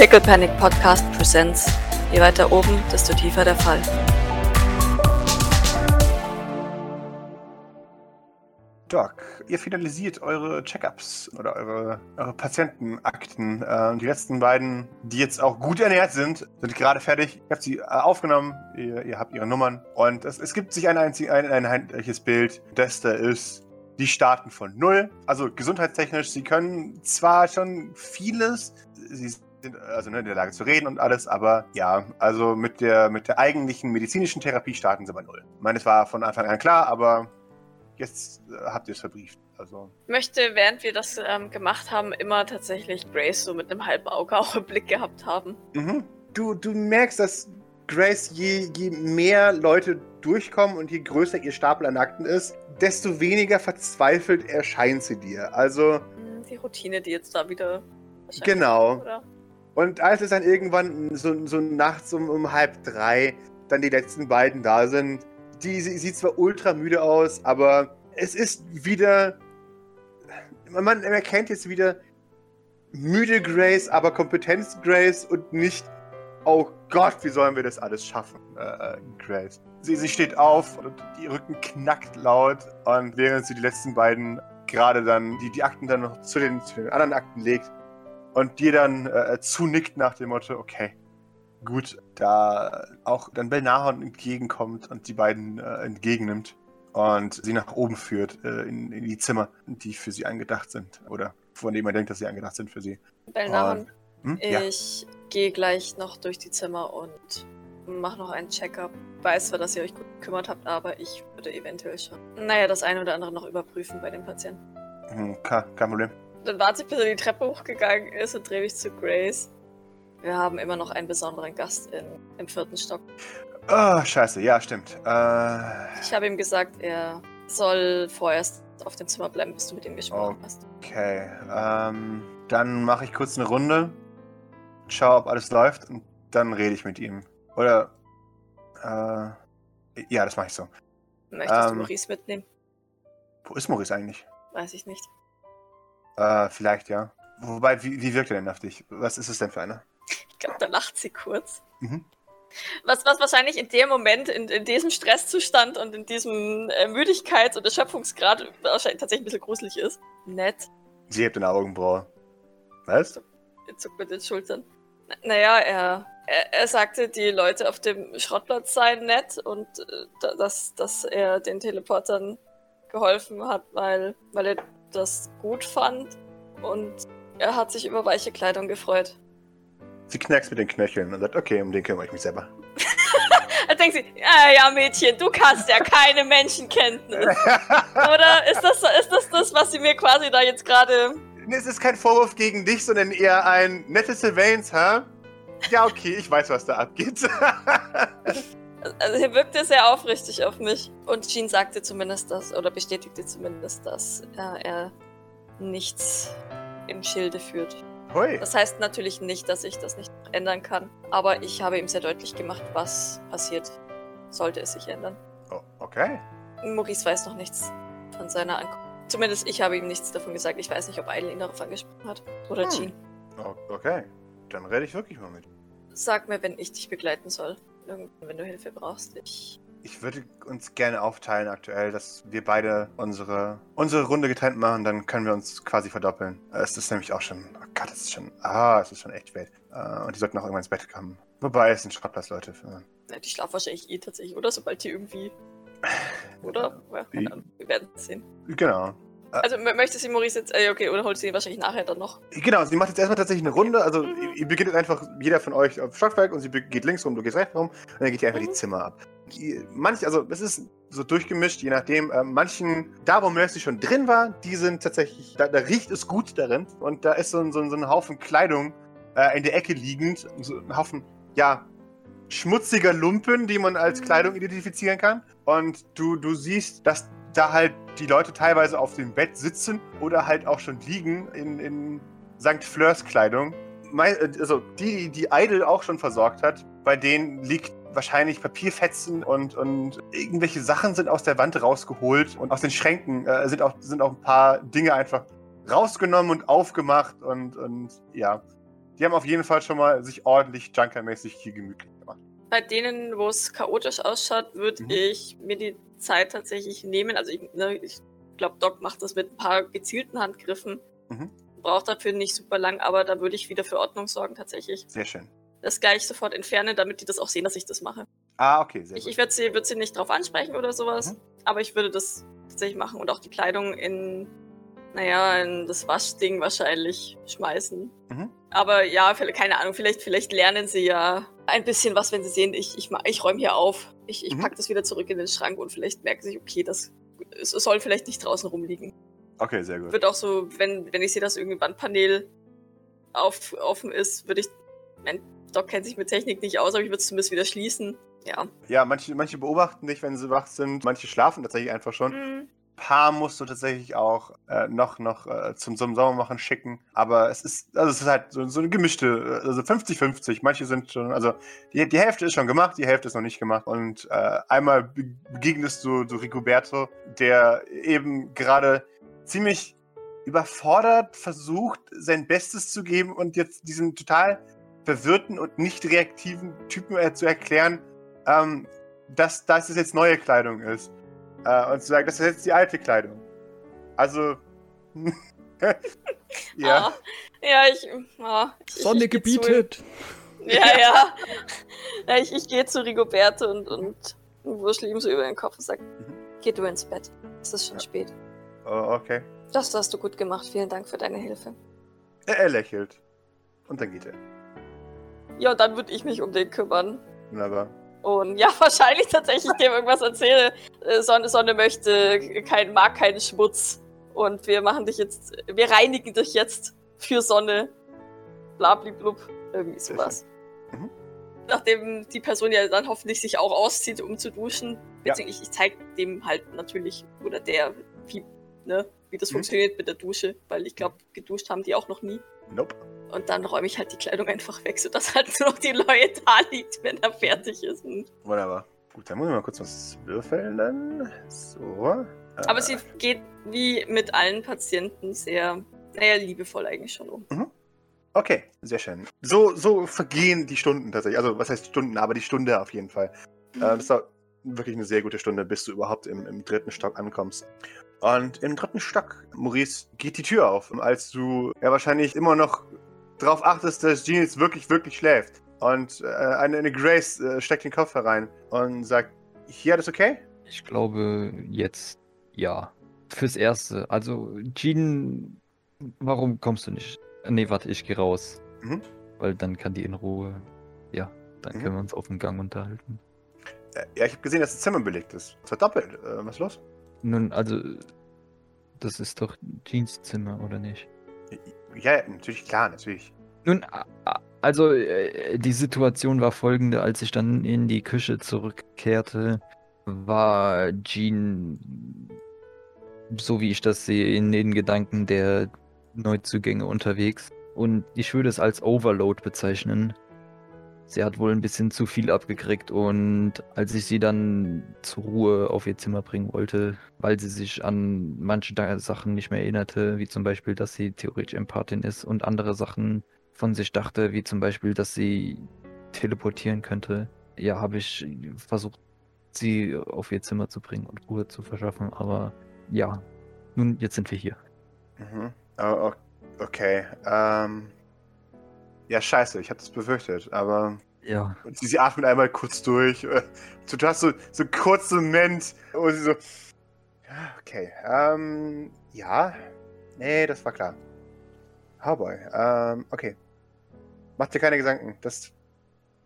Pickle Panic Podcast Presents. Je weiter oben, desto tiefer der Fall. Doc, ihr finalisiert eure Checkups oder eure, eure Patientenakten. Äh, die letzten beiden, die jetzt auch gut ernährt sind, sind gerade fertig. Ihr habt sie äh, aufgenommen, ihr, ihr, habt ihre Nummern und es, es gibt sich ein, einzig, ein, ein einheitliches Bild. Das da ist, die starten von null. Also gesundheitstechnisch, sie können zwar schon vieles, sie sind also ne, in der Lage zu reden und alles, aber ja, also mit der, mit der eigentlichen medizinischen Therapie starten sie bei null. Ich meine, es war von Anfang an klar, aber jetzt äh, habt ihr es verbrieft. Also. Ich möchte, während wir das ähm, gemacht haben, immer tatsächlich Grace so mit einem halben Auge auch im Blick gehabt haben. Mhm. Du, du merkst, dass Grace, je, je mehr Leute durchkommen und je größer ihr Stapel an Akten ist, desto weniger verzweifelt erscheint sie dir. Also. Hm, die Routine, die jetzt da wieder. Genau. Oder? Und als es dann irgendwann so, so nachts um, um halb drei dann die letzten beiden da sind, die sieht zwar ultra müde aus, aber es ist wieder. Man erkennt jetzt wieder müde Grace, aber Kompetenz Grace und nicht, oh Gott, wie sollen wir das alles schaffen, äh, äh, Grace. Sie, sie steht auf und die Rücken knackt laut und während sie die letzten beiden gerade dann, die, die Akten dann noch zu den, zu den anderen Akten legt und dir dann äh, zunickt nach dem Motto, okay, gut, da auch dann Belnahon entgegenkommt und die beiden äh, entgegennimmt und sie nach oben führt äh, in, in, die Zimmer, die für sie angedacht sind oder von denen man denkt, dass sie angedacht sind für sie. Belnahon, hm? ich ja. gehe gleich noch durch die Zimmer und mache noch einen Check-up. Weiß zwar, dass ihr euch gut gekümmert habt, aber ich würde eventuell schon, naja, das eine oder andere noch überprüfen bei den Patienten. Hm, kein Problem. Dann warte ich, bis er die Treppe hochgegangen ist und drehe mich zu Grace. Wir haben immer noch einen besonderen Gast in, im vierten Stock. Oh, scheiße, ja, stimmt. Äh... Ich habe ihm gesagt, er soll vorerst auf dem Zimmer bleiben, bis du mit ihm gesprochen okay. hast. Okay, ähm, dann mache ich kurz eine Runde, schau, ob alles läuft und dann rede ich mit ihm. Oder, äh, ja, das mache ich so. Möchtest ähm, du Maurice mitnehmen? Wo ist Maurice eigentlich? Weiß ich nicht. Äh, vielleicht ja. Wobei, wie, wie wirkt er denn auf dich? Was ist es denn für einer? Ich glaube, da lacht sie kurz. Mhm. Was, was wahrscheinlich in dem Moment, in, in diesem Stresszustand und in diesem äh, Müdigkeits- und Erschöpfungsgrad wahrscheinlich tatsächlich ein bisschen gruselig ist. Nett. Sie hebt den Augenbraue. Was? Er zuckt mit den Schultern. N naja, er, er, er, sagte, die Leute auf dem Schrottplatz seien nett und äh, dass, dass er den Teleportern geholfen hat, weil, weil er das gut fand und er hat sich über weiche Kleidung gefreut. Sie knackst mit den Knöcheln und sagt, okay, um den kümmere ich mich selber. Dann denkt sie, ja, ja, Mädchen, du kannst ja keine Menschenkenntnis. Oder ist das, ist das das, was sie mir quasi da jetzt gerade... Es ist kein Vorwurf gegen dich, sondern eher ein nettes Surveillance, hä? Ja, okay, ich weiß, was da abgeht. also hier wirkte sehr aufrichtig auf mich. Und Jean sagte zumindest das, oder bestätigte zumindest, dass äh, er nichts im Schilde führt. Hui. Das heißt natürlich nicht, dass ich das nicht ändern kann, aber ich habe ihm sehr deutlich gemacht, was passiert, sollte es sich ändern. Oh, okay. Maurice weiß noch nichts von seiner Ankunft. Zumindest ich habe ihm nichts davon gesagt. Ich weiß nicht, ob Eileen darauf angesprochen hat. Oder hm. Jean. Okay, dann rede ich wirklich mal mit. Sag mir, wenn ich dich begleiten soll. Irgendwann, wenn du Hilfe brauchst. Ich ich würde uns gerne aufteilen aktuell, dass wir beide unsere, unsere Runde getrennt machen, dann können wir uns quasi verdoppeln. Es ist nämlich auch schon, oh Gott, es ist schon, ah, es ist schon echt spät. Äh, und die sollten auch irgendwann ins Bett kommen. Wobei, es sind Schrottplatz, Leute. Ja, die schlafen wahrscheinlich eh tatsächlich, oder? Sobald die irgendwie. Oder? Ja, wir werden es sehen. Genau. Also möchte sie Maurice jetzt, äh, okay, oder holt sie ihn wahrscheinlich nachher dann noch? Genau, sie macht jetzt erstmal tatsächlich eine Runde. Also mhm. ihr beginnt einfach jeder von euch auf Stockwerk und sie geht links rum, du gehst rechts rum und dann geht ihr einfach mhm. die Zimmer ab. Die, manch, also es ist so durchgemischt, je nachdem. Äh, manchen, da wo Mercy schon drin war, die sind tatsächlich, da, da riecht es gut darin. Und da ist so ein, so ein, so ein Haufen Kleidung äh, in der Ecke liegend. So ein Haufen, ja, schmutziger Lumpen, die man als mhm. Kleidung identifizieren kann. Und du, du siehst, dass da halt die Leute teilweise auf dem Bett sitzen oder halt auch schon liegen in, in St. Fleurs Kleidung. Also die, die Idol auch schon versorgt hat, bei denen liegt wahrscheinlich Papierfetzen und, und irgendwelche Sachen sind aus der Wand rausgeholt und aus den Schränken äh, sind, auch, sind auch ein paar Dinge einfach rausgenommen und aufgemacht und, und ja. die haben auf jeden Fall schon mal sich ordentlich Junker-mäßig hier gemütlich gemacht. Bei denen, wo es chaotisch ausschaut, würde Mhm. ich mir die Zeit tatsächlich nehmen. Also ich, ne, ich glaube, Doc macht das mit ein paar gezielten Handgriffen. Mhm. Braucht dafür nicht super lang, aber da würde ich wieder für Ordnung sorgen tatsächlich. Sehr schön. Das gleich sofort entfernen, damit die das auch sehen, dass ich das mache. Ah, okay, sehr Ich, gut. ich würde sie, würd sie nicht drauf ansprechen oder sowas, Mhm. aber ich würde das tatsächlich machen und auch die Kleidung in, naja, in das Waschding wahrscheinlich schmeißen. Mhm. Aber ja, keine Ahnung, vielleicht, vielleicht lernen sie ja ein bisschen was, wenn sie sehen, ich, ich, ich räume hier auf. Ich, ich Mhm. packe das wieder zurück in den Schrank und vielleicht merken sie, okay, das es soll vielleicht nicht draußen rumliegen. Okay, sehr gut. Wird auch so, wenn, wenn ich sehe, dass irgendein Wandpanel auf, offen ist, würde ich. Mein Doc kennt sich mit Technik nicht aus, aber ich würde es zumindest wieder schließen. Ja. Ja, manche, manche beobachten dich, wenn sie wach sind. Manche schlafen tatsächlich einfach schon. Mhm. Paar musst du tatsächlich auch äh, noch, noch äh, zum, zum Sommermachen schicken. Aber es ist, also es ist halt so, so eine gemischte, äh, also 50-50. Manche sind schon, also die, die Hälfte ist schon gemacht, die Hälfte ist noch nicht gemacht. Und äh, einmal be- begegnest du, du Rigoberto, der eben gerade ziemlich überfordert versucht, sein Bestes zu geben und jetzt diesen total verwirrten und nicht reaktiven Typen äh, zu erklären, ähm, dass, dass es jetzt neue Kleidung ist. Äh, und zu sagen, das ist jetzt die alte Kleidung. Also. ja. Ah, ja, ich. Ich Sonne ich gebietet. Ja, ja. ja ich, ich gehe zu Rigoberto und, und wuschel ihm so über den Kopf und sag, geh du ins Bett. Es ist schon Ja. spät. Oh, okay. Das hast du gut gemacht. Vielen Dank für deine Hilfe. Er, er lächelt. Und dann geht er. Ja, und dann würde ich mich um den kümmern. Wunderbar. Und ja, wahrscheinlich tatsächlich dem irgendwas erzähle. Äh, Sonne, Sonne möchte, kein, mag keinen Schmutz. Und wir machen dich jetzt, wir reinigen dich jetzt für Sonne. Blabliblub. Irgendwie sowas. Mhm. Nachdem die Person ja dann hoffentlich sich auch auszieht, um zu duschen. Ja. Beziehungsweise ich, ich zeige dem halt natürlich, oder der, wie, ne, wie das Mhm. funktioniert mit der Dusche. Weil ich glaube, geduscht haben die auch noch nie. Nope. Und dann räume ich halt die Kleidung einfach weg, sodass halt nur noch die Leue da liegt, wenn er fertig ist. Und Wunderbar. Gut, dann muss ich mal kurz was würfeln dann. So. Aber Äh, sie geht wie mit allen Patienten sehr, naja, liebevoll eigentlich schon um. Okay, sehr schön. So, so vergehen die Stunden tatsächlich. Also, was heißt Stunden, aber die Stunde auf jeden Fall. Äh, das war wirklich eine sehr gute Stunde, bis du überhaupt im, im dritten Stock ankommst. Und im dritten Stock, Maurice, geht die Tür auf, als du ja wahrscheinlich immer noch darauf achtest, dass Jean jetzt wirklich, wirklich schläft. Und äh, eine, eine Grace äh, steckt den Kopf herein und sagt, hier, alles okay? Ich glaube, jetzt ja. Fürs Erste. Also, Jean, warum kommst du nicht? Nee, warte, ich gehe raus. Mhm. Weil dann kann die in Ruhe. Ja, dann Mhm. können wir uns auf dem Gang unterhalten. Äh, ja, ich habe gesehen, dass das Zimmer belegt ist. Verdoppelt. Äh, was ist los? Nun, also, das ist doch Jeans Zimmer, oder nicht? Ja, natürlich, klar, natürlich. Nun, also, äh, die Situation war folgende, als ich dann in die Küche zurückkehrte, war Jean, so wie ich das sehe, in den Gedanken der Neuzugänge unterwegs. Und ich würde es als Overload bezeichnen. Sie hat wohl ein bisschen zu viel abgekriegt und als ich sie dann zur Ruhe auf ihr Zimmer bringen wollte, weil sie sich an manche Sachen nicht mehr erinnerte, wie zum Beispiel, dass sie theoretisch Empathin ist und andere Sachen von sich dachte, wie zum Beispiel, dass sie teleportieren könnte, ja, habe ich versucht, sie auf ihr Zimmer zu bringen und Ruhe zu verschaffen, aber ja, nun, jetzt sind wir hier. Mhm. Oh, o- okay. Ähm. Ja, scheiße, ich hatte es befürchtet, aber Ja, und sie, sie atmet einmal kurz durch. äh, Du, hast so, so einen kurzen Moment, wo sie so. Okay. Ähm. Ja. Nee, das war klar. Oh boy. Ähm, okay. Mach dir keine Gedanken. Das.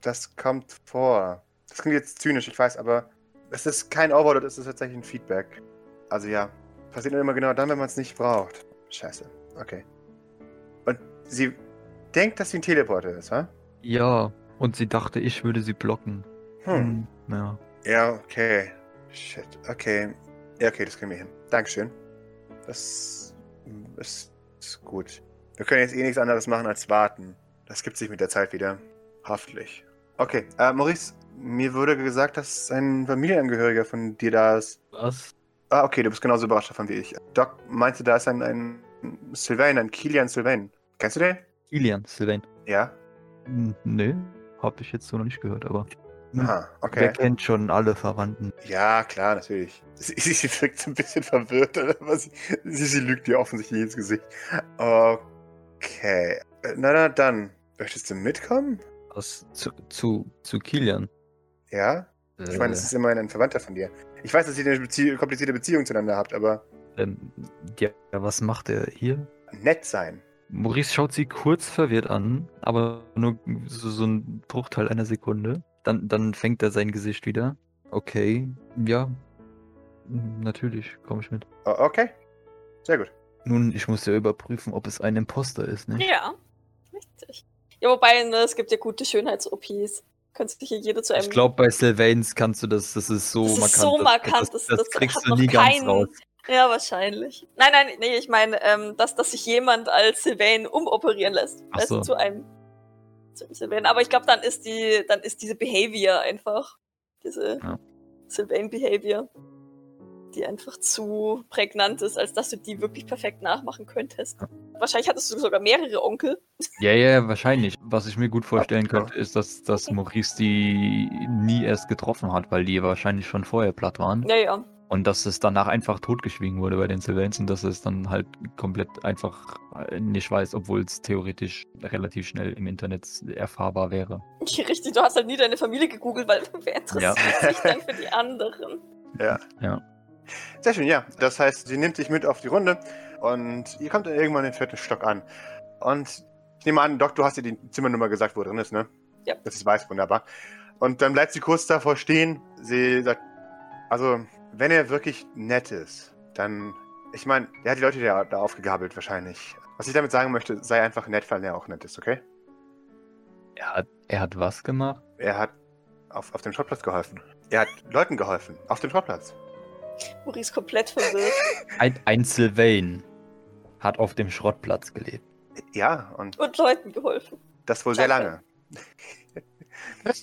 Das kommt vor. Das klingt jetzt zynisch, ich weiß, aber es ist kein Overload, es ist tatsächlich ein Feedback. Also ja. Passiert nur immer genau dann, wenn man es nicht braucht. Scheiße. Okay. Und sie denkt, dass sie ein Teleporter ist, ha? ja, und sie dachte, ich würde sie blocken. Hm. Ja. Ja, okay. Shit, okay. Ja, okay, das kriegen wir hin. Dankeschön. Das ist, ist gut. Wir können jetzt eh nichts anderes machen als warten. Das gibt sich mit der Zeit wieder. Hoffentlich. Okay, äh, Maurice, mir wurde gesagt, dass ein Familienangehöriger von dir da ist. Was? Ah, okay, du bist genauso überrascht davon wie ich. Doc meinte, da ist ein, ein Sylvain, ein Kilian Sylvain. Kennst du den? Kilian, Sylvain. Ja? Hm, Nee, hab ich jetzt so noch nicht gehört, aber. Aha, Wer okay. kennt schon alle Verwandten? Ja, klar, natürlich. Sie, sie, wirkt ein bisschen verwirrt, aber sie, sie, sie lügt dir offensichtlich ins Gesicht. Okay. Äh, Na, na, dann. Möchtest du mitkommen? Was zu, zu, zu Kilian? Ja? Ich meine, es Äh, ist immerhin ein Verwandter von dir. Ich weiß, dass ihr eine Bezie komplizierte Beziehung zueinander habt, aber ähm, ja, was macht er hier? nett sein. Maurice schaut sie kurz verwirrt an, aber nur so, so ein Bruchteil einer Sekunde. Dann, dann fängt er sein Gesicht wieder. Okay, ja. Natürlich, komme ich mit. Okay. Sehr gut. Nun, ich muss ja überprüfen, ob es ein Imposter ist, nicht? Ja, richtig. Ja, wobei, ne, es gibt ja gute Schönheits-OPs. Kannst du hier jede zu einem. Ich glaube, bei Sylvains kannst du das, das ist so Das ist markant. so das- markant, das, das- das, das kriegst hat du noch nie ganz kein- raus. Ja, wahrscheinlich. Nein, nein, nee, ich meine, ähm, dass, dass sich jemand als Sylvain umoperieren lässt. Ach Weißt du, so. zu einem, zu einem Sylvain. Aber ich glaube, dann ist die, dann ist diese Behavior einfach, diese Ja. Sylvain-Behavior, die einfach zu prägnant ist, als dass du die wirklich perfekt nachmachen könntest. Wahrscheinlich hattest du sogar mehrere Onkel. Ja, ja, wahrscheinlich. Was ich mir gut vorstellen Ja. könnte, ist, dass, dass Maurice die nie erst getroffen hat, weil die wahrscheinlich schon vorher platt waren. Ja, ja. Und dass es danach einfach totgeschwiegen wurde bei den Sylvains und dass es dann halt komplett einfach äh, nicht weiß, obwohl es theoretisch relativ schnell im Internet erfahrbar wäre. Richtig, du hast halt nie deine Familie gegoogelt, weil wer interessiert Ja. sich dann für die anderen? Ja. Ja. Sehr schön, ja. Das heißt, sie nimmt dich mit auf die Runde und ihr kommt dann irgendwann im vierten Stock an. Und ich nehme an, Doc, du hast dir die Zimmernummer gesagt, wo drin ist, ne? Ja. Das ist weiß, wunderbar. Und dann bleibt sie kurz davor stehen. Sie sagt, also, wenn er wirklich nett ist, dann, ich meine, er hat die Leute da, da aufgegabelt wahrscheinlich. Was ich damit sagen möchte, sei einfach nett, weil er auch nett ist, okay? Er hat, er hat was gemacht? Er hat auf, auf dem Schrottplatz geholfen. Er hat Leuten geholfen, auf dem Schrottplatz. Maurice komplett verwirrt. Ein, ein Sylvain hat auf dem Schrottplatz gelebt. Ja, und Und Leuten geholfen. das wohl sehr lange.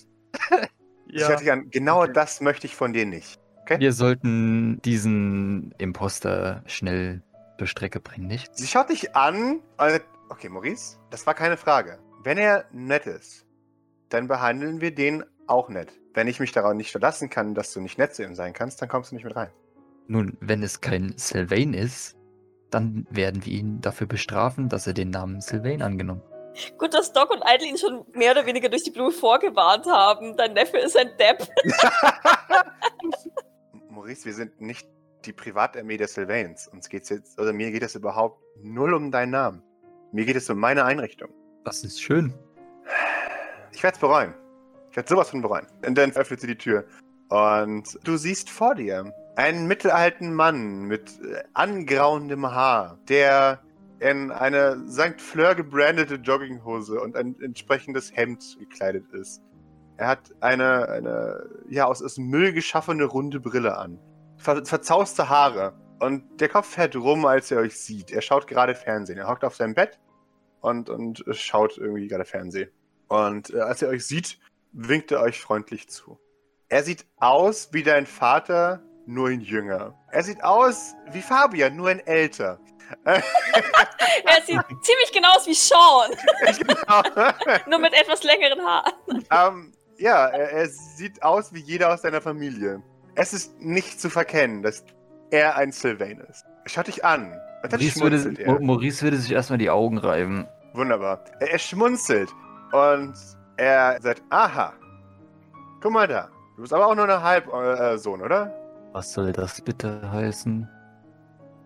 Ich hör dich an, genau das möchte ich von dir nicht. Wir sollten diesen Imposter schnell zur Strecke bringen, nicht? Sie schaut dich an okay, Maurice, das war keine Frage. Wenn er nett ist, dann behandeln wir den auch nett. Wenn ich mich darauf nicht verlassen kann, dass du nicht nett zu ihm sein kannst, dann kommst du nicht mit rein. Nun, wenn es kein Sylvain ist, dann werden wir ihn dafür bestrafen, dass er den Namen Sylvain angenommen hat. Gut, dass Doc und Eileen schon mehr oder weniger durch die Blume vorgewarnt haben. Dein Neffe ist ein Depp. Maurice, wir sind nicht die Privatarmee der Sylvains. Uns geht's jetzt, oder mir geht es überhaupt null um deinen Namen. Mir geht es um meine Einrichtung. Das ist schön. Ich werde es bereuen. Ich werde sowas von bereuen. Und dann öffnet sie die Tür. Und du siehst vor dir einen mittelalten Mann mit äh, angrauendem Haar, der in eine St. Fleur gebrandete Jogginghose und ein entsprechendes Hemd gekleidet ist. Er hat eine, eine ja, aus, aus Müll geschaffene runde Brille an. Ver verzauste Haare. Und der Kopf fährt rum, als er euch sieht. Er schaut gerade Fernsehen. Er hockt auf seinem Bett und, und schaut irgendwie gerade Fernsehen. Und äh, als er euch sieht, winkt er euch freundlich zu. Er sieht aus wie dein Vater, nur in jünger. Er sieht aus wie Fabian, nur in älter. Er sieht ziemlich genau aus wie Sean, genau. nur mit etwas längeren Haaren. ähm, ja, er, er sieht aus wie jeder aus deiner Familie. Es ist nicht zu verkennen, dass er ein Sylvain ist. Schaut dich an. Maurice würde, er. Maurice würde sich erstmal die Augen reiben. Wunderbar. Er, er schmunzelt und er sagt, aha, guck mal da. Du bist aber auch nur ein Halbsohn, äh, oder? Was soll das bitte heißen?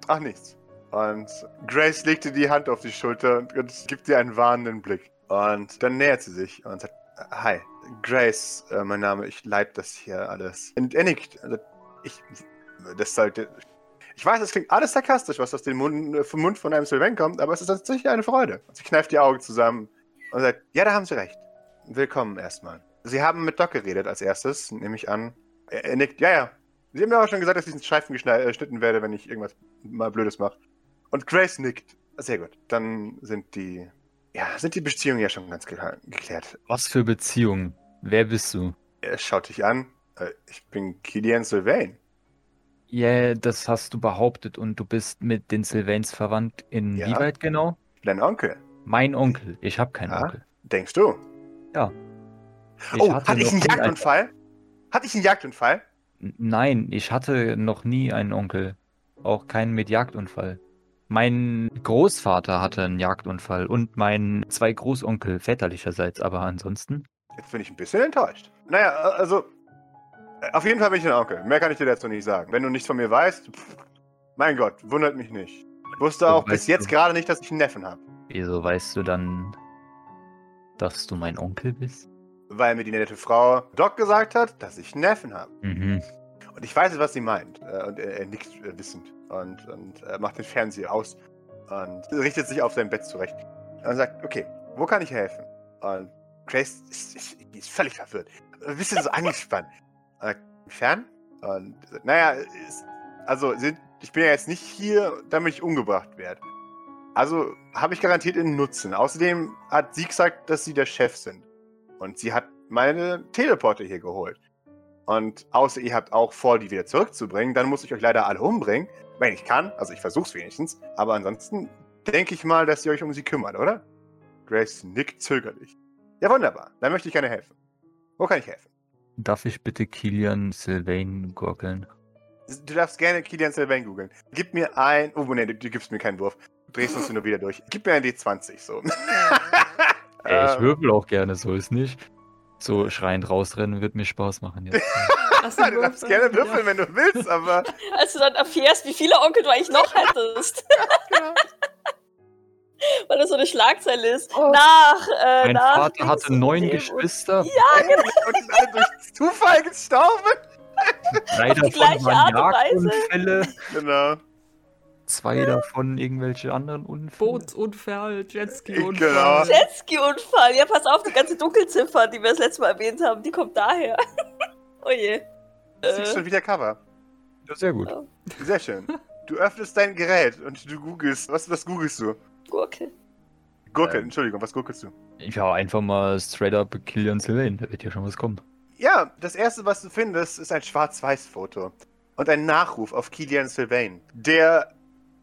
Ach, nichts. Und Grace legte die Hand auf die Schulter und, und gibt dir einen warnenden Blick. Und dann nähert sie sich und sagt, hi, Grace, äh, mein Name, ich leite das hier alles. Und er nickt. Also, ich, das sollte... Ich weiß, es klingt alles sarkastisch, was aus dem Mund, äh, vom Mund von einem Sylvain kommt, aber es ist tatsächlich eine Freude. Sie kneift die Augen zusammen und sagt, ja, da haben Sie recht. Willkommen erstmal. Sie haben mit Doc geredet als erstes, nehme ich an. Er, er nickt, ja, ja. Sie haben mir auch schon gesagt, dass ich einen Streifen äh, geschnitten werde, wenn ich irgendwas mal Blödes mache. Und Grace nickt. Sehr gut. Dann sind die, ja, sind die Beziehungen ja schon ganz geklärt. Was für Beziehung? Wer bist du? Er schaut dich an. Äh, Ich bin Killian Sylvain. Ja, das hast du behauptet und du bist mit den Sylvains verwandt. In Ja. wie weit genau? Dein Onkel. Mein Onkel. Ich habe keinen Ja. Onkel. Denkst du? Ja. Ich oh, hatte hatte ich einen Jagdunfall? Hatte ich einen Jagdunfall? Nein, ich hatte noch nie einen Onkel. Auch keinen mit Jagdunfall. Mein Großvater hatte einen Jagdunfall und mein zwei Großonkel väterlicherseits, aber ansonsten. Jetzt bin ich ein bisschen enttäuscht. Naja, äh, also. äh, Auf jeden Fall bin ich ein Onkel. Mehr kann ich dir dazu nicht sagen. Wenn du nichts von mir weißt, pff, mein Gott, wundert mich nicht. Ich wusste So, auch bis jetzt du- gerade nicht, dass ich einen Neffen habe. Wieso weißt du dann, dass du mein Onkel bist? Weil mir die nette Frau Doc gesagt hat, dass ich einen Neffen habe. Mhm. Und ich weiß, was sie meint. Äh, Und er, er nickt äh, wissend und, und äh, macht den Fernseher aus und richtet sich auf sein Bett zurecht. Und sagt, okay, wo kann ich helfen? Und Grace ist, ist, ist völlig verwirrt. Ein bisschen so angespannt. Und sagt, Fern? Und naja, ist, also sind, ich bin ja jetzt nicht hier, damit ich umgebracht werde. Also habe ich garantiert einen Nutzen. Außerdem hat sie gesagt, dass sie der Chef sind. Und sie hat meine Teleporter hier geholt. Und außer ihr habt auch vor, die wieder zurückzubringen, dann muss ich euch leider alle umbringen. Wenn ich kann. Also ich versuch's wenigstens. Aber ansonsten denke ich mal, dass ihr euch um sie kümmert, oder? Grace nickt zögerlich. Ja, wunderbar. Dann möchte ich gerne helfen. Wo kann ich helfen? Darf ich bitte Kilian Sylvain gurgeln? Du darfst gerne Kilian Sylvain googeln. Gib mir ein. Oh, nee, du, du gibst mir keinen Wurf. Du drehst uns nur wieder durch. Gib mir ein D20, so. Ey, ich Ähm, würfel auch gerne, so ist nicht. So schreiend rausrennen wird mir Spaß machen jetzt. Du darfst gerne würfeln, wenn du willst, aber. Als du dann erfährst, wie viele Onkel du eigentlich noch hättest. Weil das so eine Schlagzeile ist. Oh. Nach, äh, Mein nach Vater hatte und neun Geschwister, Und sind alle durch Zufall gestorben? drei Auf die davon gleiche waren Art und Weise. Jagdunfälle, Genau. Zwei davon irgendwelche anderen Unfälle. Bootsunfall, Genau. Jetski-Unfall. Jetski-Unfall. Ja, pass auf, die ganze Dunkelziffer, die wir das letzte Mal erwähnt haben, die kommt daher. oh je. Du siehst Äh, schon wieder Cover. Ja, sehr gut. Sehr schön. Du öffnest dein Gerät und du googelst. Was, was googelst du? Gurke. Gurke, Ähm. Entschuldigung, was googelst du? Ja, einfach mal straight up Kilian Sylvain, da wird ja schon was kommen. Ja, das erste, was du findest, ist ein Schwarz-Weiß-Foto. Und ein Nachruf auf Kilian Sylvain, der,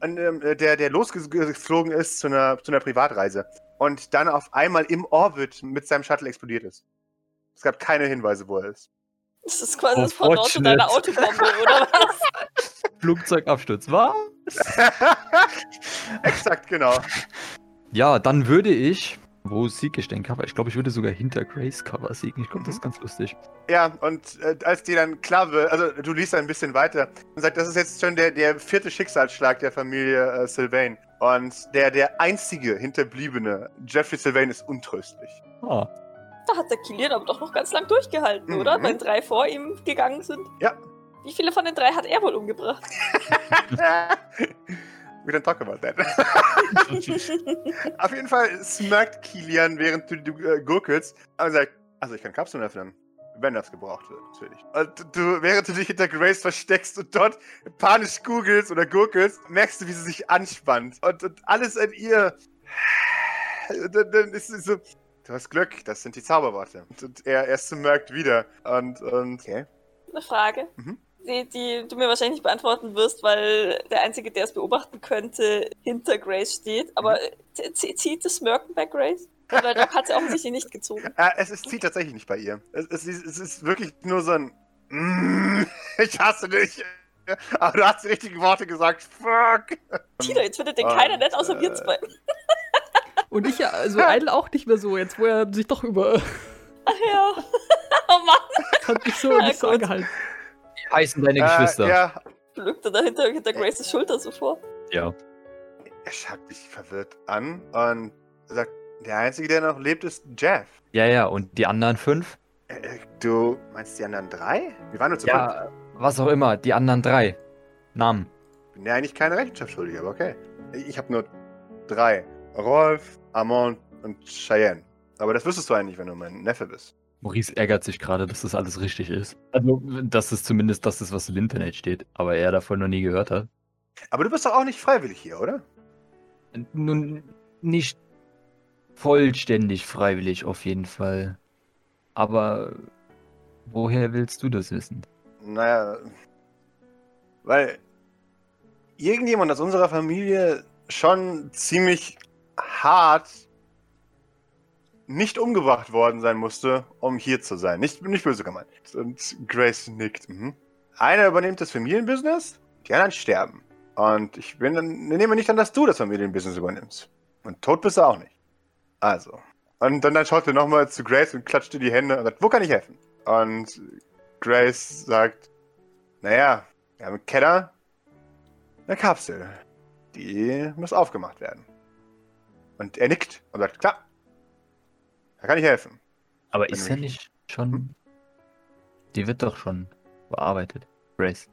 an, ähm, äh, der, der losgeflogen ist zu einer, zu einer Privatreise. Und dann auf einmal im Orbit mit seinem Shuttle explodiert ist. Es gab keine Hinweise, wo er ist. Das ist quasi Oh, das Pendant zu deiner. Autobombe, oder was? Flugzeugabsturz, was? Exakt, genau. Ja, dann würde ich. Wo sieg ich den Cover? Ich glaube, ich würde sogar hinter Grace Cover siegen. Ich glaube, das ist ganz lustig. Ja, und äh, als dir dann klar wird, also du liest ein bisschen weiter und sagt, das ist jetzt schon der, der vierte Schicksalsschlag der Familie äh, Sylvain. Und der, der einzige Hinterbliebene, Jeffrey Sylvain, ist untröstlich. Ah, Da hat der Kilian aber doch noch ganz lang durchgehalten, Mhm. oder? Wenn drei vor ihm gegangen sind. Ja. Wie viele von den drei hat er wohl umgebracht? We don't talk about that. Auf jeden Fall smirkt Kilian, während du, du äh, gurkelst, und sagt, also ich kann Kapseln öffnen. Wenn das gebraucht wird, natürlich. Und du, während du dich hinter Grace versteckst und dort panisch googelst oder gurkelst, merkst du, wie sie sich anspannt. Und, und alles an ihr. Und dann, dann ist sie so. Du hast Glück, das sind die Zauberworte. Und, und er, er smirkt wieder. Und, und. Okay. Eine Frage, Mhm. Die, die du mir wahrscheinlich nicht beantworten wirst, weil der Einzige, der es beobachten könnte, hinter Grace steht. Aber Mhm. zieht das Smirken bei Grace? Weil Doc hat sie offensichtlich nicht gezogen. Es, es zieht tatsächlich nicht bei ihr. Es, es, ist- es ist wirklich nur so ein. Mm, ich hasse dich. Aber du hast die richtigen Worte gesagt. Fuck. Tino, jetzt findet den Und, keiner nett, außer wir äh, zwei. Und ich ja, also Idle auch nicht mehr so, jetzt wo er sich doch über Ach ja. oh Mann, hat mich so nicht so angehalten. Heißen deine Geschwister? Äh, ja, lückt er dahinter hinter Graces Schulter so vor. ja. er schaut dich verwirrt an und sagt: Der Einzige, der noch lebt, ist Jeff. Ja, ja, und die anderen fünf? Äh, äh, du meinst die anderen drei? Wir waren nur zu Ja, was auch immer, die anderen drei. Namen. Bin ja eigentlich keine Rechenschaft schuldig, aber okay. Ich habe nur drei: Rolf, Amon und Cheyenne. Aber das wüsstest du eigentlich, wenn du mein Neffe bist. Maurice ärgert sich gerade, dass das alles richtig ist. Also, dass es zumindest das ist, was im Internet steht, aber er davon noch nie gehört hat. Aber du bist doch auch nicht freiwillig hier, oder? Nun, nicht vollständig freiwillig auf jeden Fall. Aber woher willst du das wissen? Naja, weil irgendjemand aus unserer Familie schon ziemlich hart nicht umgebracht worden sein musste, um hier zu sein. Nicht, nicht böse gemeint. Und Grace nickt. Mhm. Einer übernimmt das Familienbusiness, die anderen sterben. Und ich bin nehme nicht an, dass du das Familienbusiness übernimmst. Und tot bist du auch nicht. Also. Und dann, dann schaut er nochmal zu Grace und klatscht ihr die Hände und sagt, wo kann ich helfen? Und Grace sagt, naja, wir haben einen Keller, eine Kapsel. Die muss aufgemacht werden. Und er nickt und sagt, klar, da kann ich helfen. Aber ist mich- nicht schon. Die wird doch schon bearbeitet. Grace.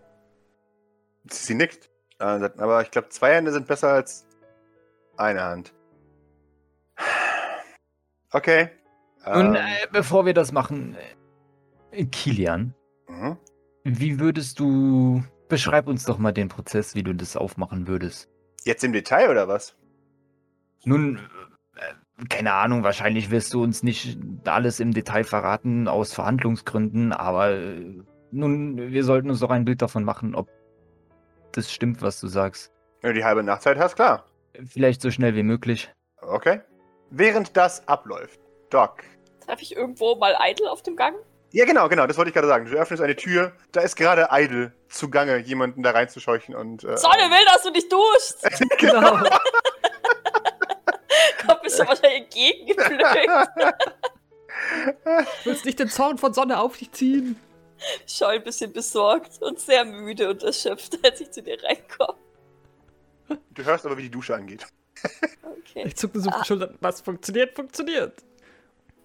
Sie nickt. Äh, aber ich glaube, zwei Hände sind besser als eine Hand. Okay. Und Ähm, äh, bevor wir das machen, äh, Kilian, mhm. wie würdest du. Beschreib uns doch mal den Prozess, wie du das aufmachen würdest. Jetzt im Detail oder was? Nun, keine Ahnung, wahrscheinlich wirst du uns nicht alles im Detail verraten aus Verhandlungsgründen, aber äh, nun, wir sollten uns doch ein Bild davon machen, ob das stimmt, was du sagst. Wenn du die halbe Nachtzeit hast, klar. Vielleicht so schnell wie möglich. Okay. Während das abläuft, Doc. Treffe ich irgendwo mal Idle auf dem Gang? Ja, genau, genau, das wollte ich gerade sagen. Du öffnest eine Tür, da ist gerade Idle zugange, jemanden da reinzuscheuchen und. Äh, Sonne will, dass du dich duschst! Genau. Schon mal da entgegengepflückt. Willst nicht den Zorn von Sonne auf dich ziehen? Schau ein bisschen besorgt und sehr müde und erschöpft, als ich zu dir reinkomme. Du hörst aber, wie die Dusche angeht. Okay. Ich zuckte so auf Ah. die Schulter. Was funktioniert, funktioniert.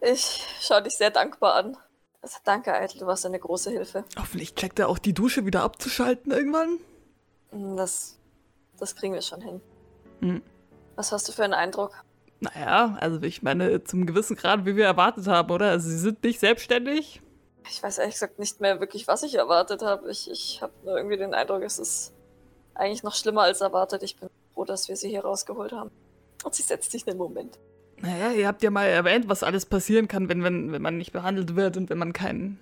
Ich schaue dich sehr dankbar an. Also, danke, Eitel, du warst eine große Hilfe. Hoffentlich checkt er auch die Dusche wieder abzuschalten irgendwann. Hm, Das, das kriegen wir schon hin. Hm. Was hast du für einen Eindruck? Naja, also ich meine, zum gewissen Grad, wie wir erwartet haben, oder? Also sie sind nicht selbstständig. Ich weiß ehrlich gesagt nicht mehr wirklich, was ich erwartet habe. Ich, ich habe nur irgendwie den Eindruck, es ist eigentlich noch schlimmer als erwartet. Ich bin froh, dass wir sie hier rausgeholt haben. Und sie setzt sich einen Moment. Naja, ihr habt ja mal erwähnt, was alles passieren kann, wenn, wenn, wenn man nicht behandelt wird und wenn man keinen.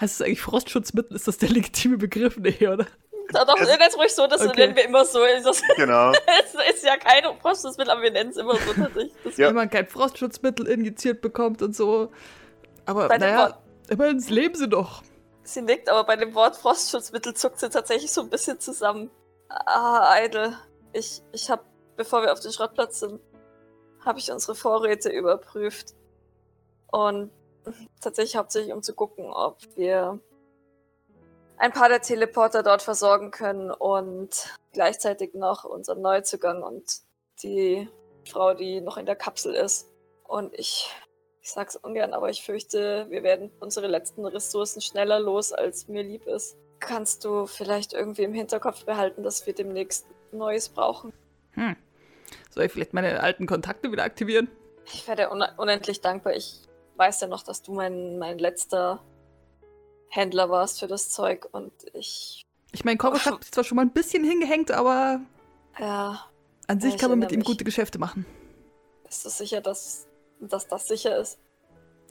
Heißt es eigentlich Frostschutzmittel? Ist das der legitime Begriff? Nee, oder? Da doch, Es- nenn es ruhig so, das Okay. nennen wir immer so. Das Genau. ist ja kein Prostungsmittel, aber wir nennen es immer so tatsächlich. Das Ja. Wenn man kein Frostschutzmittel injiziert bekommt und so. Aber Bei naja, immerhin leben sie doch. Sie nickt, aber bei dem Wort Frostschutzmittel zuckt sie tatsächlich so ein bisschen zusammen. Ah, Idle. Ich, ich habe, bevor wir auf den Schrottplatz sind, habe ich unsere Vorräte überprüft. Und tatsächlich hauptsächlich, um zu gucken, ob wir ein paar der Teleporter dort versorgen können und gleichzeitig noch unseren Neuzugang und die Frau, die noch in der Kapsel ist. Und ich ich sag's ungern, aber ich fürchte, wir werden unsere letzten Ressourcen schneller los, als mir lieb ist. Kannst du vielleicht irgendwie im Hinterkopf behalten, dass wir demnächst Neues brauchen? Hm. Soll ich vielleicht meine alten Kontakte wieder aktivieren? Ich werde un unendlich dankbar. Ich weiß ja noch, dass du mein, mein letzter Händler warst für das Zeug und ich, Ich meine, Koros hat zwar schon mal ein bisschen hingehängt, aber ja, an sich Ich kann man mit ihm gute Geschäfte machen. ist es sicher, dass, dass das sicher ist?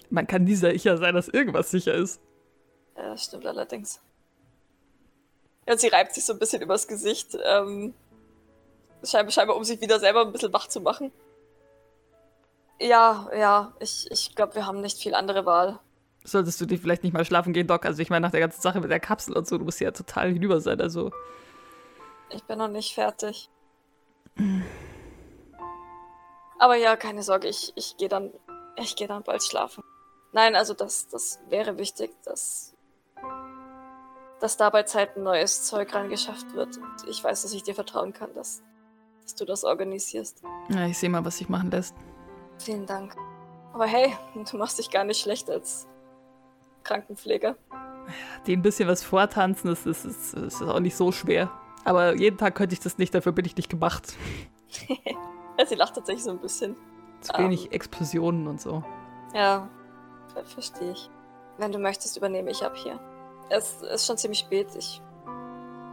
Man kann nie sicher sein, dass irgendwas sicher ist. Ja, das stimmt allerdings. Ja, sie reibt sich so ein bisschen übers Gesicht. Ähm, scheinbar, scheinbar, um sich wieder selber ein bisschen wach zu machen. Ja, ja, ich, ich glaube, wir haben nicht viel andere Wahl. Solltest du dir vielleicht nicht mal schlafen gehen, Doc? Also ich meine, nach der ganzen Sache mit der Kapsel und so, du musst ja total hinüber sein. Also Ich bin noch nicht fertig. Aber ja, keine Sorge, ich, ich gehe dann, ich gehe dann bald schlafen. Nein, also das, das wäre wichtig, dass, dass da bei Zeiten neues Zeug reingeschafft wird. Und ich weiß, dass ich dir vertrauen kann, dass, dass du das organisierst. ja, ich sehe mal, was sich machen lässt. Vielen Dank. Aber hey, du machst dich gar nicht schlecht als Krankenpfleger. Den bisschen was vortanzen, das ist, ist, ist auch nicht so schwer. Aber jeden Tag könnte ich das nicht, dafür bin ich nicht gemacht. Ja, sie lacht tatsächlich so ein bisschen. Zu Ähm. wenig Explosionen und so. Ja, ver verstehe ich. Wenn du möchtest, übernehme ich ab hier. Es ist schon ziemlich spät. Ich.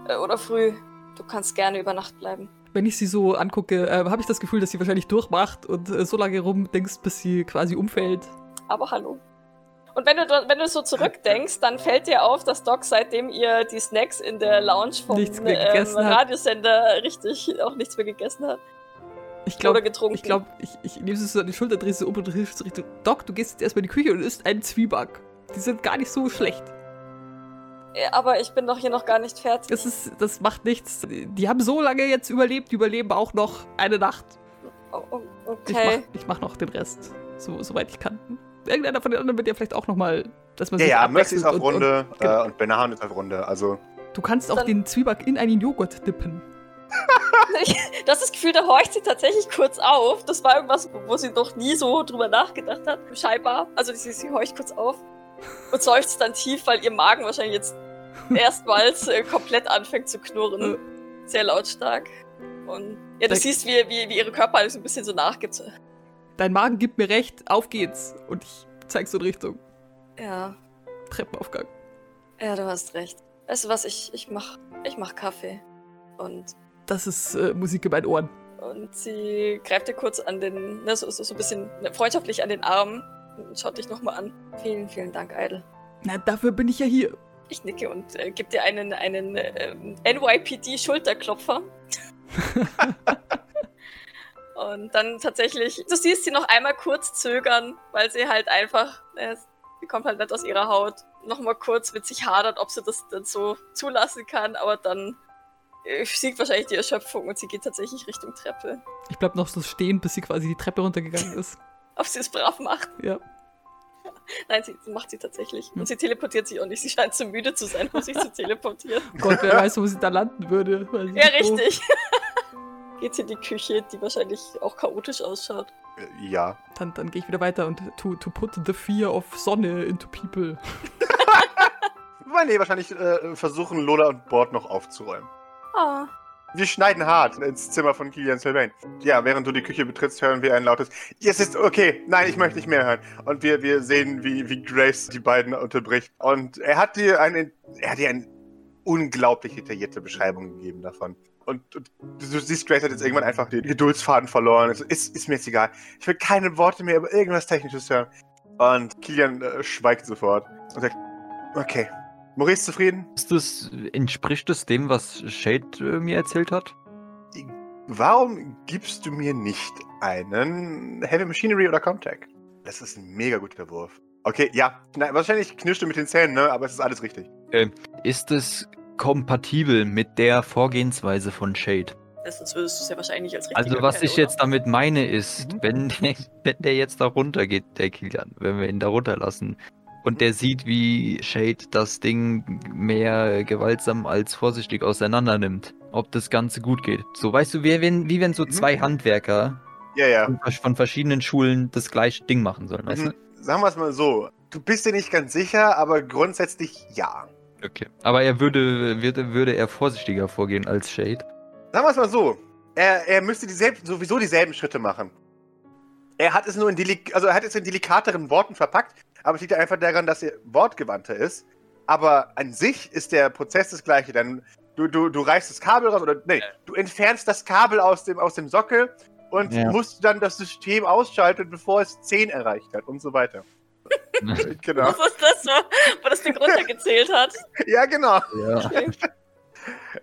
Äh, oder früh. Du kannst gerne über Nacht bleiben. Wenn ich sie so angucke, äh, habe ich das Gefühl, dass sie wahrscheinlich durchmacht und äh, so lange rumdenkst, bis sie quasi umfällt. Aber hallo. Und wenn du, wenn du so zurückdenkst, dann fällt dir auf, dass Doc, seitdem ihr die Snacks in der Lounge vom ähm. Radiosender richtig auch nichts mehr gegessen hat. Ich glaube, oder getrunken. ich, glaub, ich, ich nehme es so an die Schulter, drehe es um und drehst so Richtung Doc, du gehst jetzt erstmal in die Küche und isst einen Zwieback. Die sind gar nicht so schlecht. Aber ich bin doch hier noch gar nicht fertig. Das, ist, das macht nichts. Die haben so lange jetzt überlebt, die überleben auch noch eine Nacht. Oh, oh, Ich, okay. mach, ich mach noch den Rest, so, soweit ich kann. Irgendeiner von den anderen wird ja vielleicht auch noch mal, dass man Ja, sich ja, Mercy ist auf und- Runde und, äh, genau. und Benahan ist auf Runde. Also, Du kannst auch den Zwieback in einen Joghurt dippen. Das ist das Gefühl, da horcht sie tatsächlich kurz auf. Das war irgendwas, wo sie noch nie so drüber nachgedacht hat. Scheinbar. Also sie, sie horcht kurz auf und seufzt dann tief, weil ihr Magen wahrscheinlich jetzt erstmals äh, komplett anfängt zu knurren. Sehr lautstark. Und ja, du siehst, wie, wie, wie ihre Körperhaltung so ein bisschen so nachgibt. Dein Magen gibt mir recht, auf geht's. Und ich zeig so in Richtung Ja, Treppenaufgang. ja, du hast recht. Weißt du was, ich, ich mach, ich mach Kaffee. Und Das ist äh, Musik in meinen Ohren. Und sie greift dir kurz an den, ne, so, so, so ein bisschen ne, freundschaftlich an den Arm und schaut dich nochmal an. Vielen, vielen Dank, Idle. Na, dafür bin ich ja hier. Ich nicke und äh, gebe dir einen, einen ähm, NYPD-Schulterklopfer. und dann tatsächlich, du siehst sie noch einmal kurz zögern, weil sie halt einfach, äh, sie kommt halt nicht aus ihrer Haut, nochmal kurz mit sich hadert, ob sie das dann so zulassen kann, aber dann äh, siegt wahrscheinlich die Erschöpfung und sie geht tatsächlich Richtung Treppe. Ich bleib noch so stehen, bis sie quasi die Treppe runtergegangen ist. Ob sie es brav macht. Ja. Nein, sie macht sie tatsächlich. Hm. Und sie teleportiert sich auch nicht. Sie scheint zu müde zu sein, um sich zu teleportieren. Gott, wer weiß, wo sie da landen würde. Ja, richtig. Geht sie in die Küche, die wahrscheinlich auch chaotisch ausschaut. äh, ja. Dann, dann gehe ich wieder weiter und to, to put the fear of Sonne into people. Weil nee, wahrscheinlich äh, versuchen Lola und Bord noch aufzuräumen. Ah. Wir schneiden hart ins Zimmer von Kilian Sylvain. Ja, während du die Küche betrittst, hören wir ein lautes Es ist okay. Nein, ich möchte nicht mehr hören. Und wir, wir sehen, wie, wie Grace die beiden unterbricht. Und er hat dir eine, er hat dir eine unglaublich detaillierte Beschreibung gegeben davon. Und, und du siehst, Grace hat jetzt irgendwann einfach den Geduldsfaden verloren. Es ist, ist mir jetzt egal. Ich will keine Worte mehr über irgendwas Technisches hören. Und Kilian äh, schweigt sofort und sagt, okay. Maurice zufrieden? Ist das, entspricht das dem, was Shade äh, mir erzählt hat? Warum gibst du mir nicht einen Heavy Machinery oder Comtech? Das ist ein mega guter Wurf. Okay, ja. Na, wahrscheinlich knirscht du mit den Zähnen, ne? Aber es ist alles richtig. Ist es kompatibel mit der Vorgehensweise von Shade? Sonst würdest du es ja wahrscheinlich als Also was ich jetzt damit meine ist, Mhm. wenn, der, wenn der jetzt da runter geht, der Kilian, wenn wir ihn da runterlassen und der sieht, wie Shade das Ding mehr gewaltsam als vorsichtig auseinander nimmt, ob das Ganze gut geht. So, weißt du, wie wenn, wie wenn so Mhm. zwei Handwerker Ja, ja. von, verschiedenen Schulen das gleiche Ding machen sollen, weißt Mhm. Sagen wir es mal so. Du bist dir nicht ganz sicher, aber grundsätzlich ja. Okay. Aber er würde, würde, würde er vorsichtiger vorgehen als Shade. Sagen wir es mal so. Er, er müsste dieselben, sowieso dieselben Schritte machen. Er hat es nur in, delik also er hat es in delikateren Worten verpackt, aber es liegt einfach daran, dass er wortgewandter ist. Aber an sich ist der Prozess das gleiche. Dann du, du, du reißt das Kabel raus oder nee, du entfernst das Kabel aus dem, aus dem Sockel und Ja. musst dann das System ausschalten, bevor es 10 erreicht hat und so weiter. genau. Was ist das, wo das Ding runtergezählt hat? Ja, genau. ja.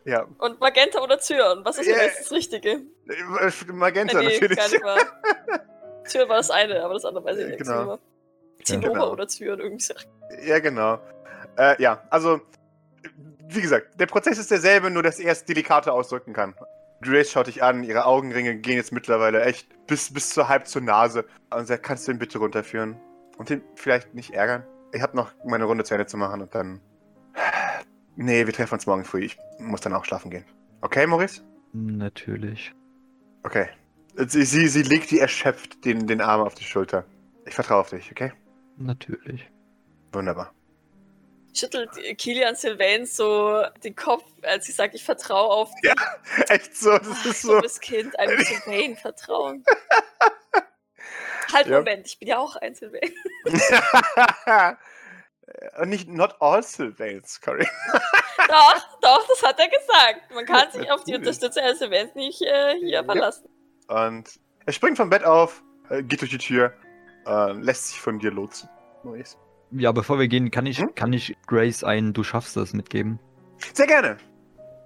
Ja. Und Magenta oder Zyan? Was ist Ja. jetzt das Richtige? Magenta Äh, nee, natürlich. gar nicht wahr. Zyan war das eine, aber das andere weiß ich nicht. Genau. Genau. Zinnober Genau. oder Zyan, irgendwie so. Ja, genau. Äh, ja, also, wie gesagt, der Prozess ist derselbe, nur dass er es delikater ausdrücken kann. Grace schaut dich an, ihre Augenringe gehen jetzt mittlerweile echt bis, bis zur halb zur Nase. Und sagt, kannst du ihn bitte runterführen? Und ihn vielleicht nicht ärgern? Ich habe noch meine Runde zu Ende zu machen und dann. Nee, wir treffen uns morgen früh. Ich muss dann auch schlafen gehen. Okay, Maurice? Natürlich. Okay. Sie, sie, sie legt die erschöpft den, den Arm auf die Schulter. Ich vertraue auf dich, okay? Natürlich. Wunderbar. Schüttelt Kilian Sylvain so den Kopf, als sie sagt, ich vertraue auf dich. Echt so, das ist so. dummes Kind, einem Sylvain vertrauen. halt, Ja. Moment, ich bin ja auch ein Sylvain. Und nicht not all Sylvains, Cory. Doch, doch, das hat er gesagt. Man kann sich auf die. Unterstützung eines Sylvains nicht äh, hier verlassen. Und er springt vom Bett auf, äh, geht durch die Tür, äh, lässt sich von dir lotsen. Maurice. Ja, bevor wir gehen, kann ich, Hm? kann ich Grace ein Du schaffst das mitgeben? Sehr gerne.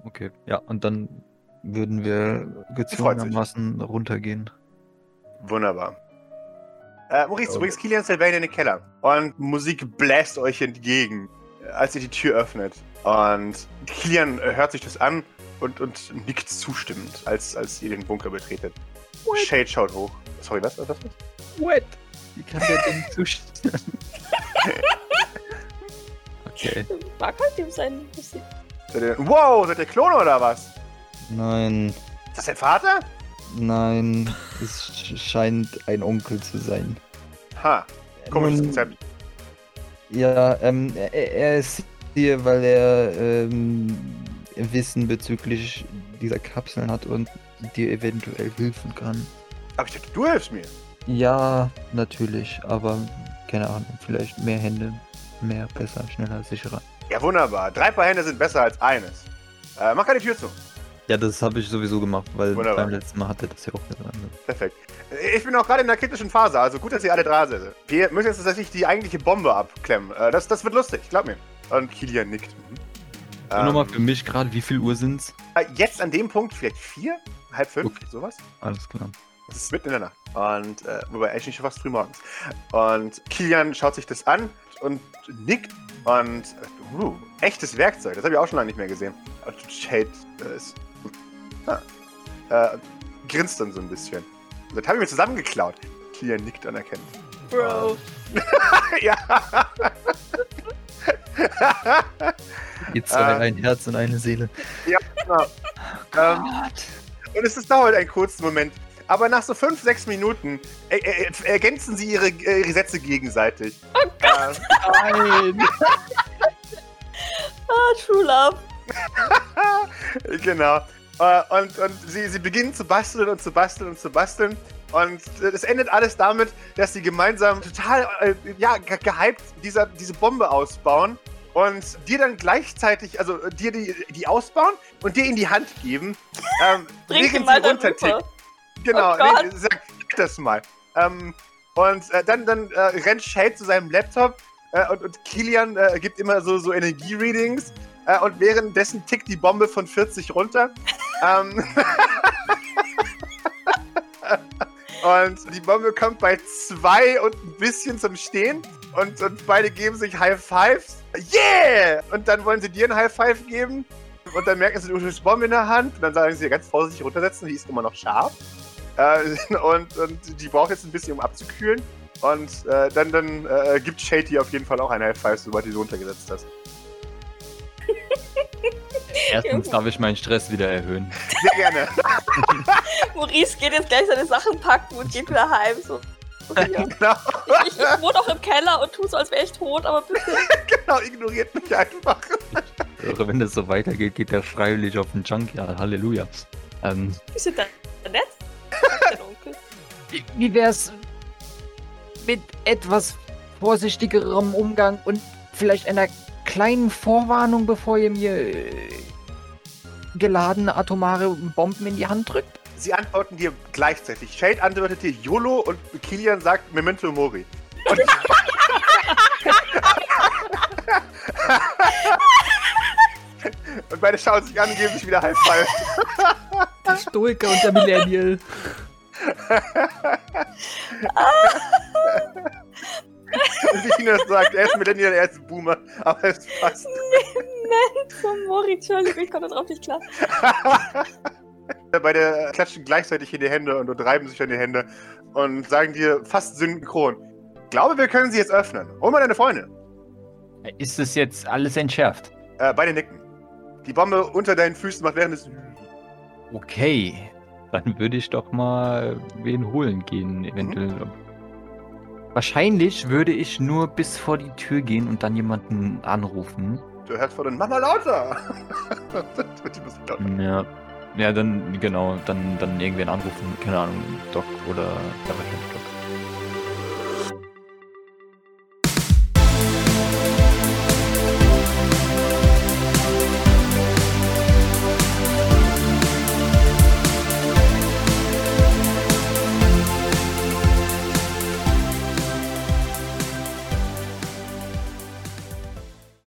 Okay, ja, und dann würden wir gezwungenermaßen runtergehen. Wunderbar. Äh, Maurice, du bringst Kilian Sylvain in den Keller und Musik bläst euch entgegen, als ihr die Tür öffnet. Und Kilian äh, hört sich das an und, und nickt zustimmend, als, als ihr den Bunker betretet. What? Shade schaut hoch. Sorry, was? was, was? What? Wie kann der denn zustimmen? okay. Mag halt ihm sein Musik. Wow, seid ihr Klone oder was? Nein. Ist das dein Vater? Nein, es scheint ein Onkel zu sein. Ha, komisches Konzept. Ja, ähm, er, er, ist hier, weil er ähm, Wissen bezüglich dieser Kapseln hat und dir eventuell helfen kann. Aber ich dachte, du hilfst mir. Ja, natürlich, aber keine Ahnung, vielleicht mehr Hände, mehr, besser, schneller, sicherer. Ja, wunderbar. Drei Paar Hände sind besser als eines. Äh, mach keine Tür zu. Ja, das habe ich sowieso gemacht, weil Wunderbar. beim letzten Mal hatte das ja auch gesagt. Perfekt. Ich bin auch gerade in der kritischen Phase, also gut, dass ihr alle da seid. Wir müssen jetzt tatsächlich die eigentliche Bombe abklemmen. Äh, das, das wird lustig, glaub mir. Und Kilian nickt. Mhm. Ähm, nochmal für mich gerade, wie viel Uhr sind's? Äh, jetzt an dem Punkt vielleicht vier, halb fünf, okay. sowas. Alles klar. Das ist mitten in der Nacht. Und, äh, wobei eigentlich nicht fast früh morgens. Und Kilian schaut sich das an und nickt. Und, uh, echtes Werkzeug, das habe ich auch schon lange nicht mehr gesehen. Shade äh, ist Ah. Äh, grinst dann so ein bisschen. Das habe ich mir zusammengeklaut. Kilian nickt anerkennend. Bro. ja. Ihr zwei, ähm, ein Herz und eine Seele. Ja, genau. Oh ähm, und es dauert einen kurzen Moment. Aber nach so fünf, sechs Minuten er, er, ergänzen sie ihre, ihre Sätze gegenseitig. Oh Gott. Ähm, Nein. ah, True Love. genau. Äh, und und sie, sie beginnen zu basteln und zu basteln und zu basteln. Und es endet alles damit, dass sie gemeinsam total äh, ja, gehypt dieser, diese Bombe ausbauen und dir dann gleichzeitig, also dir die, die ausbauen und dir in die Hand geben, ähm, während sie runtertickt. Genau, oh nee, sag das mal. Ähm, und äh, dann, dann äh, rennt Shade zu seinem Laptop äh, und, und Kilian äh, gibt immer so, so Energie-Readings äh, und währenddessen tickt die Bombe von 40 runter. ähm, und die Bombe kommt bei zwei und ein bisschen zum Stehen. Und, und beide geben sich High Fives. Yeah! Und dann wollen sie dir ein High Five geben. Und dann merken sie, du hast Bombe in der Hand. Und dann sagen sie ganz vorsichtig runtersetzen, die ist immer noch scharf. Äh, und, und die braucht jetzt ein bisschen, um abzukühlen. Und äh, dann, dann äh, gibt Shady auf jeden Fall auch ein High Five, sobald du sie runtergesetzt hast. Erstens darf ich meinen Stress wieder erhöhen. Sehr gerne. Maurice geht jetzt gleich seine Sachen packen und geht wieder heim. So. genau. Ich, ich, wohne auch im Keller und tu so, als wäre ich tot, aber bitte. genau, ignoriert mich einfach. Also, wenn das so weitergeht, geht er freiwillig auf den Junkyard. Halleluja. Ähm, Bist du da nett? wie, wie wär's mit etwas vorsichtigerem Umgang und vielleicht einer kleinen Vorwarnung, bevor ihr mir äh, geladene atomare Bomben in die Hand drückt? Sie antworten dir gleichzeitig. Shade antwortet dir YOLO und Kilian sagt Memento Mori. Und, und beide schauen sich an und geben sich wieder High Five. Der Stoiker und der Millennial. Wie Ina sagt, er ist Millennial, er ist Boomer, aber es passt. Zum Mori, Entschuldigung, ich komme drauf nicht klar. Beide klatschen gleichzeitig in die Hände und, reiben sich an die Hände und sagen dir fast synchron: Ich glaube, wir können sie jetzt öffnen. Hol mal deine Freunde. Ist es jetzt alles entschärft? Äh, beide nicken. Die Bombe unter deinen Füßen macht während des. Okay, dann würde ich doch mal wen holen gehen, eventuell. Mhm. Wahrscheinlich würde ich nur bis vor die Tür gehen und dann jemanden anrufen. Du hörst vor den Mama lauter! ja. Ja, dann, genau, dann, dann irgendwen anrufen, keine Ahnung, Doc oder Doc.